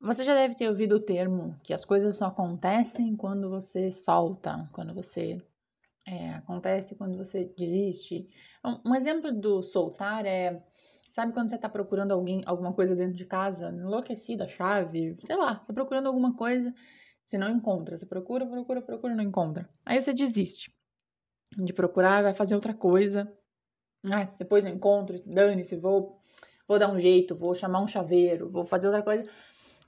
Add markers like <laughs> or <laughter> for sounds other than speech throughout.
Você já deve ter ouvido o termo que as coisas só acontecem quando você solta, quando você. É, acontece quando você desiste. Um, um exemplo do soltar é. Sabe quando você está procurando alguém, alguma coisa dentro de casa, enlouquecida, chave, sei lá, você procurando alguma coisa, você não encontra. Você procura, procura, procura, não encontra. Aí você desiste de procurar, vai fazer outra coisa. Ah, depois eu encontro, dane-se, vou, vou dar um jeito, vou chamar um chaveiro, vou fazer outra coisa.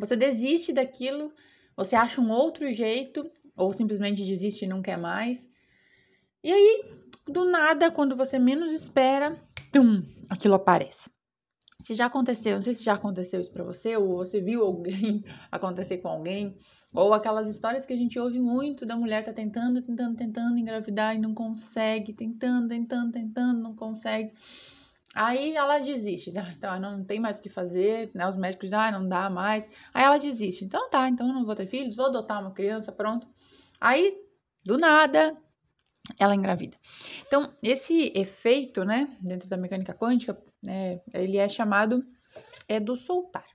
Você desiste daquilo, você acha um outro jeito, ou simplesmente desiste e não quer mais. E aí, do nada, quando você menos espera, tum, aquilo aparece. Se já aconteceu, não sei se já aconteceu isso para você, ou você viu alguém <laughs> acontecer com alguém, ou aquelas histórias que a gente ouve muito da mulher tá tentando, tentando, tentando engravidar e não consegue, tentando, tentando, tentando, não consegue. Aí ela desiste, ah, então não tem mais o que fazer, né? Os médicos, ah, não dá mais. Aí ela desiste. Então tá, então não vou ter filhos, vou adotar uma criança, pronto. Aí, do nada, ela engravida. Então, esse efeito, né, dentro da mecânica quântica, é, ele é chamado é do soltar.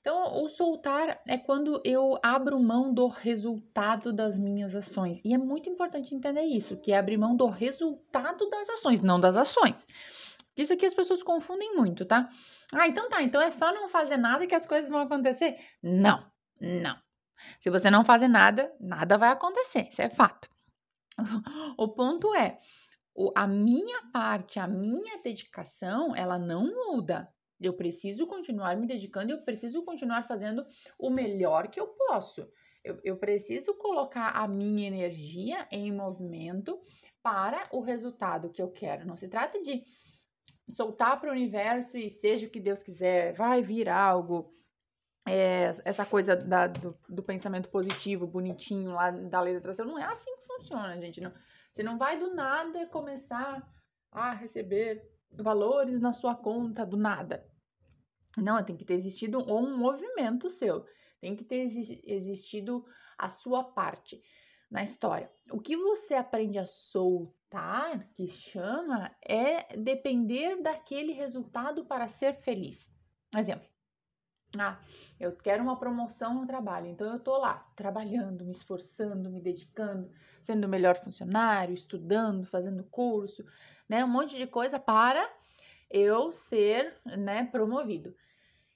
Então, o soltar é quando eu abro mão do resultado das minhas ações. E é muito importante entender isso, que é abrir mão do resultado das ações, não das ações. Isso aqui as pessoas confundem muito, tá? Ah, então tá, então é só não fazer nada que as coisas vão acontecer? Não, não. Se você não fazer nada, nada vai acontecer, isso é fato. <laughs> O ponto é, a minha parte, a minha dedicação, ela não muda. Eu preciso continuar me dedicando, eu preciso continuar fazendo o melhor que eu posso. Eu, eu preciso colocar a minha energia em movimento para o resultado que eu quero. Não se trata de soltar para o universo e seja o que Deus quiser, vai vir algo. É, essa coisa da, do, do, pensamento positivo, bonitinho lá da lei da atração, não é assim que funciona, gente. Não, você não vai do nada começar a receber valores na sua conta do nada. Não, tem que ter existido um movimento seu, tem que ter existido a sua parte na história. O que você aprende a soltar que chama, é depender daquele resultado para ser feliz. Exemplo. Ah, eu quero uma promoção no trabalho, então eu tô lá, trabalhando, me esforçando, me dedicando, sendo o melhor funcionário, estudando, fazendo curso, né, um monte de coisa para eu ser, né, promovido.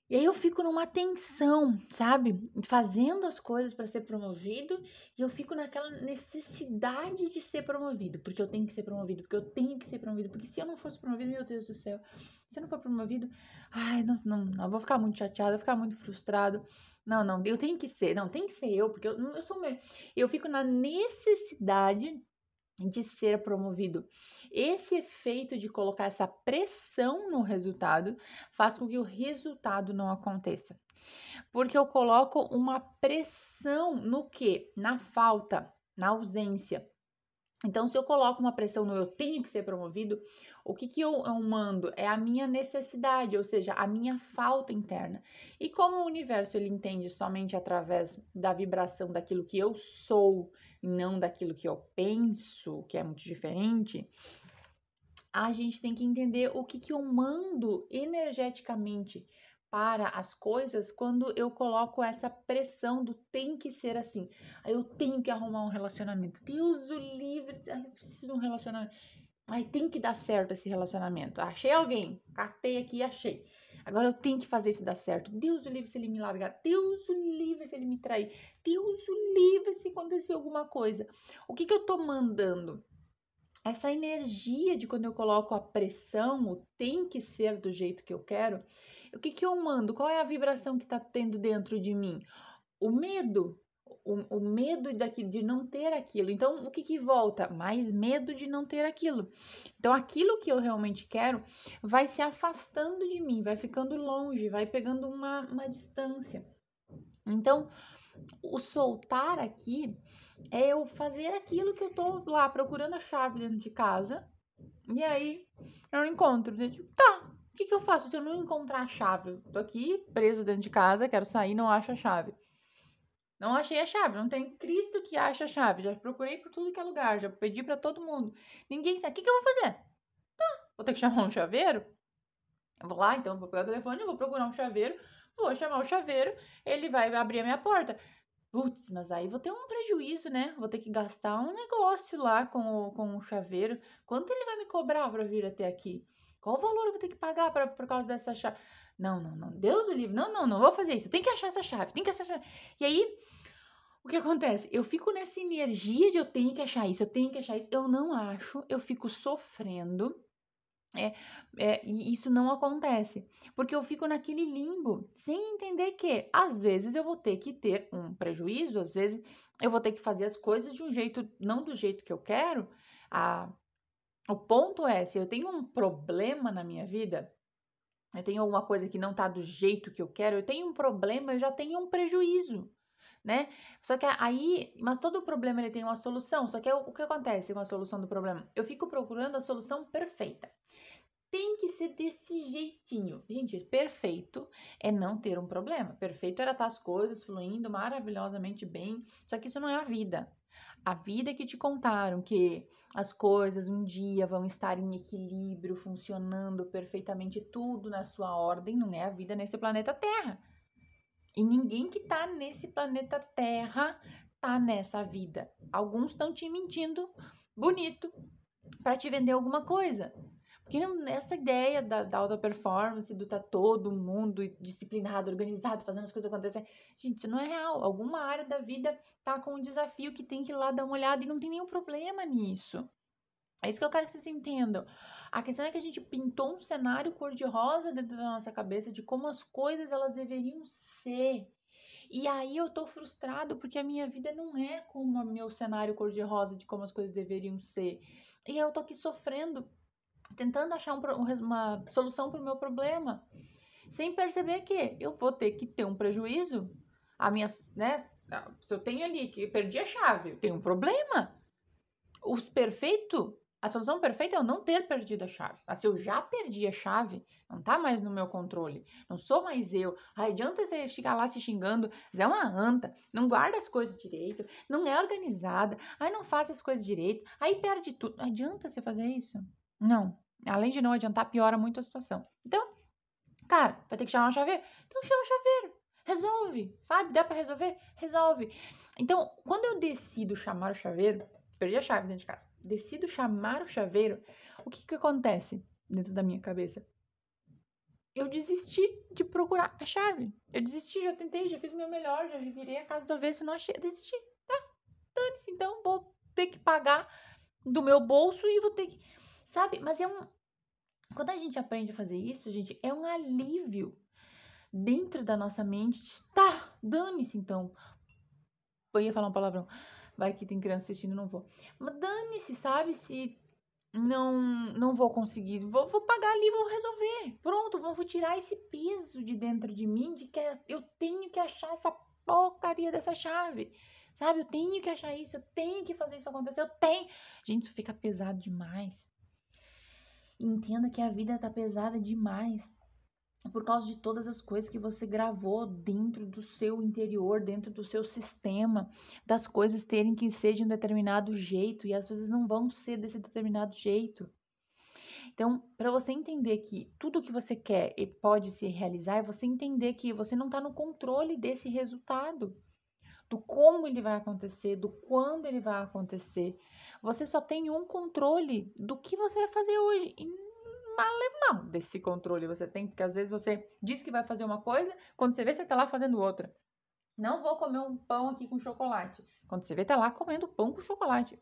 E aí eu fico numa tensão, sabe? Fazendo as coisas para ser promovido e eu fico naquela necessidade de ser promovido, porque eu tenho que ser promovido, porque eu tenho que ser promovido, porque se eu não fosse promovido, meu Deus do céu, se eu não for promovido, ai, não, não, não eu vou ficar muito chateado, eu vou ficar muito frustrado. Não, não, eu tenho que ser, não, tem que ser eu, porque eu, eu sou melhor. Eu fico na necessidade de ser promovido. Esse efeito de colocar essa pressão no resultado faz com que o resultado não aconteça. Porque eu coloco uma pressão no que? Na falta, na ausência. Então, se eu coloco uma pressão no eu tenho que ser promovido, o que, que eu, eu, mando? É a minha necessidade, ou seja, a minha falta interna. E como o universo ele entende somente através da vibração daquilo que eu sou, não daquilo que eu penso, que é muito diferente, a gente tem que entender o que, que eu mando energeticamente para as coisas quando eu coloco essa pressão do tem que ser assim. Aí eu tenho que arrumar um relacionamento. Deus o livre, eu preciso de um relacionamento. Aí tem que dar certo esse relacionamento. Achei alguém, catei aqui e achei. Agora eu tenho que fazer isso dar certo. Deus o livre se ele me largar. Deus o livre se ele me trair. Deus o livre se acontecer alguma coisa. O que, que eu tô mandando? Essa energia de quando eu coloco a pressão, o tem que ser do jeito que eu quero, o que, que eu mando? Qual é a vibração que está tendo dentro de mim? O medo. O, o medo daqui, de não ter aquilo. Então, o que, que volta? Mais medo de não ter aquilo. Então, aquilo que eu realmente quero vai se afastando de mim, vai ficando longe, vai pegando uma, uma distância. Então, o soltar aqui é eu fazer aquilo que eu tô lá procurando a chave dentro de casa. E aí eu encontro. Eu digo, tá, o que, que eu faço se eu não encontrar a chave? Eu tô aqui preso dentro de casa, quero sair, não acho a chave. Não achei a chave, não tem Cristo que acha a chave. Já procurei por tudo que é lugar, já pedi para todo mundo. Ninguém sabe. O que, que eu vou fazer? Tá, vou ter que chamar um chaveiro? Eu vou lá, então, vou pegar o telefone, vou procurar um chaveiro, vou chamar o chaveiro, ele vai abrir a minha porta. Putz, mas aí vou ter um prejuízo, né? Vou ter que gastar um negócio lá com o, com o chaveiro. Quanto ele vai me cobrar para vir até aqui? Qual o valor eu vou ter que pagar pra, por causa dessa chave? Não, não, não. Deus o livre. Não, não, não vou fazer isso. Tem que achar essa chave. Tem que achar essa chave. E aí, o que acontece? Eu fico nessa energia de eu tenho que achar isso, eu tenho que achar isso. Eu não acho, eu fico sofrendo. É, é, e isso não acontece, porque eu fico naquele limbo, sem entender que às vezes eu vou ter que ter um prejuízo, às vezes eu vou ter que fazer as coisas de um jeito, não do jeito que eu quero. A, o ponto é, se eu tenho um problema na minha vida, eu tenho alguma coisa que não tá do jeito que eu quero, eu tenho um problema, eu já tenho um prejuízo né? Só que aí, mas todo problema ele tem uma solução. Só que o, o que acontece com a solução do problema? Eu fico procurando a solução perfeita. Tem que ser desse jeitinho. Gente, perfeito é não ter um problema. Perfeito era estar as coisas fluindo maravilhosamente bem. Só que isso não é a vida. A vida que te contaram que as coisas um dia vão estar em equilíbrio, funcionando perfeitamente, tudo na sua ordem, não é a vida nesse planeta Terra. E ninguém que tá nesse planeta Terra tá nessa vida. Alguns estão te mentindo bonito para te vender alguma coisa. Porque essa ideia da, da alta performance, do tá todo mundo disciplinado, organizado, fazendo as coisas acontecerem, gente, isso não é real. Alguma área da vida tá com um desafio que tem que ir lá dar uma olhada e não tem nenhum problema nisso. É isso que eu quero que vocês entendam. A questão é que a gente pintou um cenário cor-de-rosa dentro da nossa cabeça de como as coisas elas deveriam ser. E aí eu tô frustrado porque a minha vida não é como o meu cenário cor-de-rosa de como as coisas deveriam ser. E eu tô aqui sofrendo, tentando achar um, uma solução para o meu problema, sem perceber que eu vou ter que ter um prejuízo. A minha, né? Se eu tenho ali que perdi a chave, eu tenho um problema. Os perfeitos a solução perfeita é eu não ter perdido a chave. Mas se eu já perdi a chave, não tá mais no meu controle. Não sou mais eu. Ai, adianta você ficar lá se xingando. Zé é uma anta. Não guarda as coisas direito. Não é organizada. Ai, não faz as coisas direito. Aí perde tudo. Adianta você fazer isso? Não. Além de não adiantar, piora muito a situação. Então, cara, vai ter que chamar o chaveiro? Então chama o chaveiro. Resolve, sabe? Dá para resolver? Resolve. Então, quando eu decido chamar o chaveiro, perdi a chave dentro de casa decido chamar o chaveiro, o que que acontece dentro da minha cabeça? Eu desisti de procurar a chave. Eu desisti, já tentei, já fiz o meu melhor, já virei a casa do avesso, não achei, desisti. Tá, dane-se, então vou ter que pagar do meu bolso e vou ter que. Sabe? Mas é um. Quando a gente aprende a fazer isso, gente, é um alívio dentro da nossa mente. Tá, dane-se então. Eu ia falar um palavrão vai que tem criança assistindo, não vou. Mas dane-se, sabe? Se não não vou conseguir, vou, vou pagar ali, vou resolver. Pronto, vou tirar esse peso de dentro de mim de que eu tenho que achar essa porcaria dessa chave. Sabe? Eu tenho que achar isso, eu tenho que fazer isso acontecer, eu tenho. Gente, isso fica pesado demais. Entenda que a vida tá pesada demais por causa de todas as coisas que você gravou dentro do seu interior, dentro do seu sistema, das coisas terem que ser de um determinado jeito e às vezes não vão ser desse determinado jeito. Então, para você entender que tudo que você quer e pode se realizar, é você entender que você não está no controle desse resultado, do como ele vai acontecer, do quando ele vai acontecer. Você só tem um controle do que você vai fazer hoje. E alemão desse controle você tem, porque às vezes você diz que vai fazer uma coisa, quando você vê, você tá lá fazendo outra. Não vou comer um pão aqui com chocolate. Quando você vê, tá lá comendo pão com chocolate.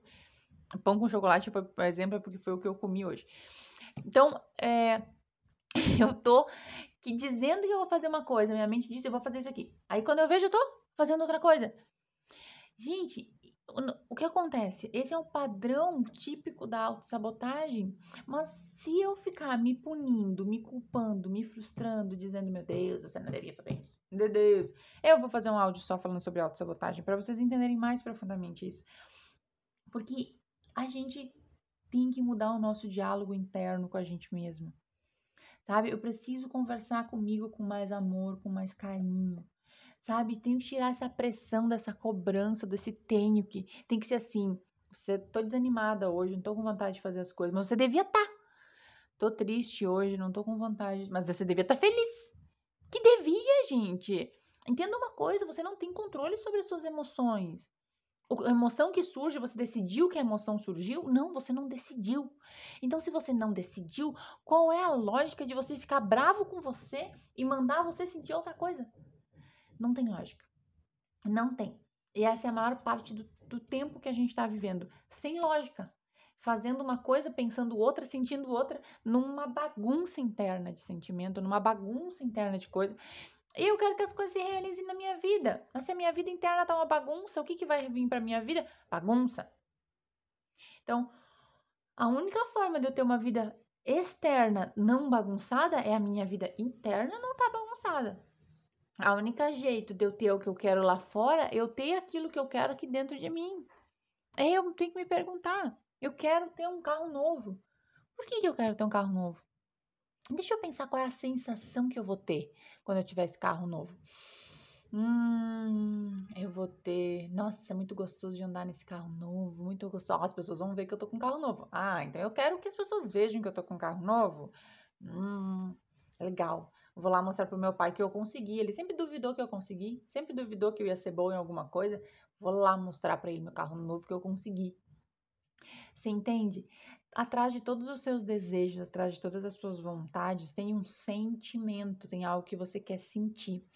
Pão com chocolate foi, por exemplo, porque foi o que eu comi hoje. Então, é, <laughs> eu tô que dizendo que eu vou fazer uma coisa, minha mente diz eu vou fazer isso aqui. Aí quando eu vejo, eu tô fazendo outra coisa. Gente, o que acontece? Esse é o padrão típico da autossabotagem. Mas se eu ficar me punindo, me culpando, me frustrando, dizendo, meu Deus, você não deveria fazer isso. Meu Deus. Eu vou fazer um áudio só falando sobre autossabotagem para vocês entenderem mais profundamente isso. Porque a gente tem que mudar o nosso diálogo interno com a gente mesmo. Sabe? Eu preciso conversar comigo com mais amor, com mais carinho sabe? Tenho que tirar essa pressão dessa cobrança, desse tenho que. Tem que ser assim. Você tô desanimada hoje, não tô com vontade de fazer as coisas, mas você devia estar. Tá. Tô triste hoje, não tô com vontade, mas você devia estar tá feliz. Que devia, gente. Entenda uma coisa, você não tem controle sobre as suas emoções. A emoção que surge, você decidiu que a emoção surgiu? Não, você não decidiu. Então, se você não decidiu, qual é a lógica de você ficar bravo com você e mandar você sentir outra coisa? Não tem lógica. Não tem. E essa é a maior parte do, do tempo que a gente está vivendo. Sem lógica. Fazendo uma coisa, pensando outra, sentindo outra, numa bagunça interna de sentimento, numa bagunça interna de coisa. E eu quero que as coisas se realizem na minha vida. Mas se a minha vida interna tá uma bagunça, o que, que vai vir para minha vida? Bagunça. Então, a única forma de eu ter uma vida externa não bagunçada é a minha vida interna não tá bagunçada. A única jeito de eu ter o que eu quero lá fora, é eu ter aquilo que eu quero aqui dentro de mim. Aí eu tenho que me perguntar: eu quero ter um carro novo. Por que, que eu quero ter um carro novo? Deixa eu pensar qual é a sensação que eu vou ter quando eu tiver esse carro novo. Hum, eu vou ter. Nossa, é muito gostoso de andar nesse carro novo, muito gostoso. As pessoas vão ver que eu tô com um carro novo. Ah, então eu quero que as pessoas vejam que eu tô com um carro novo. Hum, legal. Vou lá mostrar pro meu pai que eu consegui. Ele sempre duvidou que eu consegui, sempre duvidou que eu ia ser boa em alguma coisa. Vou lá mostrar para ele meu carro novo que eu consegui. Você entende? Atrás de todos os seus desejos, atrás de todas as suas vontades, tem um sentimento, tem algo que você quer sentir.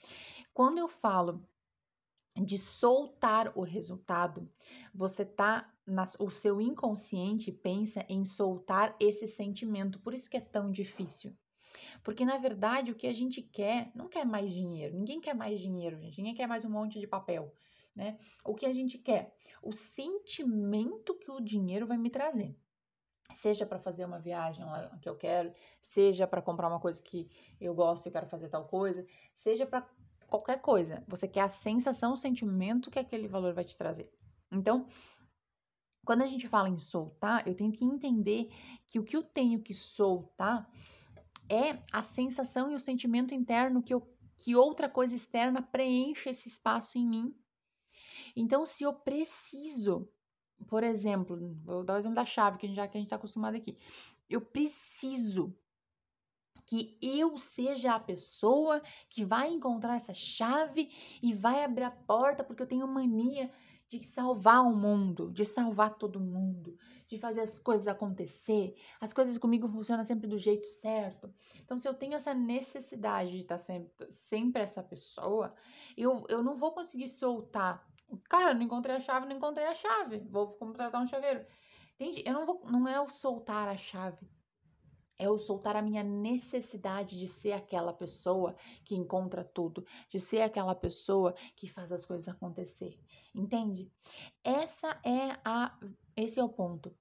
Quando eu falo de soltar o resultado, você tá nas, o seu inconsciente pensa em soltar esse sentimento, por isso que é tão difícil. Porque, na verdade, o que a gente quer, não quer mais dinheiro. Ninguém quer mais dinheiro, gente. Ninguém quer mais um monte de papel, né? O que a gente quer? O sentimento que o dinheiro vai me trazer. Seja para fazer uma viagem que eu quero, seja para comprar uma coisa que eu gosto e quero fazer tal coisa, seja para qualquer coisa. Você quer a sensação, o sentimento que aquele valor vai te trazer. Então, quando a gente fala em soltar, eu tenho que entender que o que eu tenho que soltar é a sensação e o sentimento interno que, eu, que outra coisa externa preenche esse espaço em mim. Então, se eu preciso, por exemplo, vou dar o exemplo da chave, que já que a gente está acostumado aqui. Eu preciso que eu seja a pessoa que vai encontrar essa chave e vai abrir a porta, porque eu tenho mania de salvar o mundo, de salvar todo mundo, de fazer as coisas acontecer. As coisas comigo funcionam sempre do jeito certo. Então, se eu tenho essa necessidade de estar sempre, sempre essa pessoa, eu, eu não vou conseguir soltar. Cara, não encontrei a chave, não encontrei a chave. Vou contratar um chaveiro. Entende? Eu não vou, não é o soltar a chave é o soltar a minha necessidade de ser aquela pessoa que encontra tudo, de ser aquela pessoa que faz as coisas acontecer. Entende? Essa é a esse é o ponto.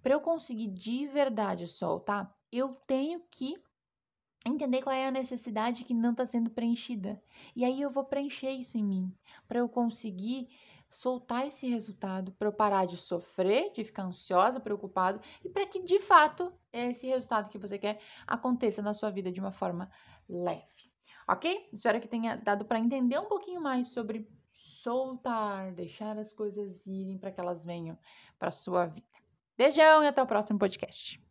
Para eu conseguir de verdade soltar, eu tenho que entender qual é a necessidade que não está sendo preenchida. E aí eu vou preencher isso em mim, para eu conseguir soltar esse resultado, para eu parar de sofrer, de ficar ansiosa, preocupado e para que de fato esse resultado que você quer aconteça na sua vida de uma forma leve. Ok? Espero que tenha dado para entender um pouquinho mais sobre soltar, deixar as coisas irem para que elas venham para sua vida. Beijão e até o próximo podcast.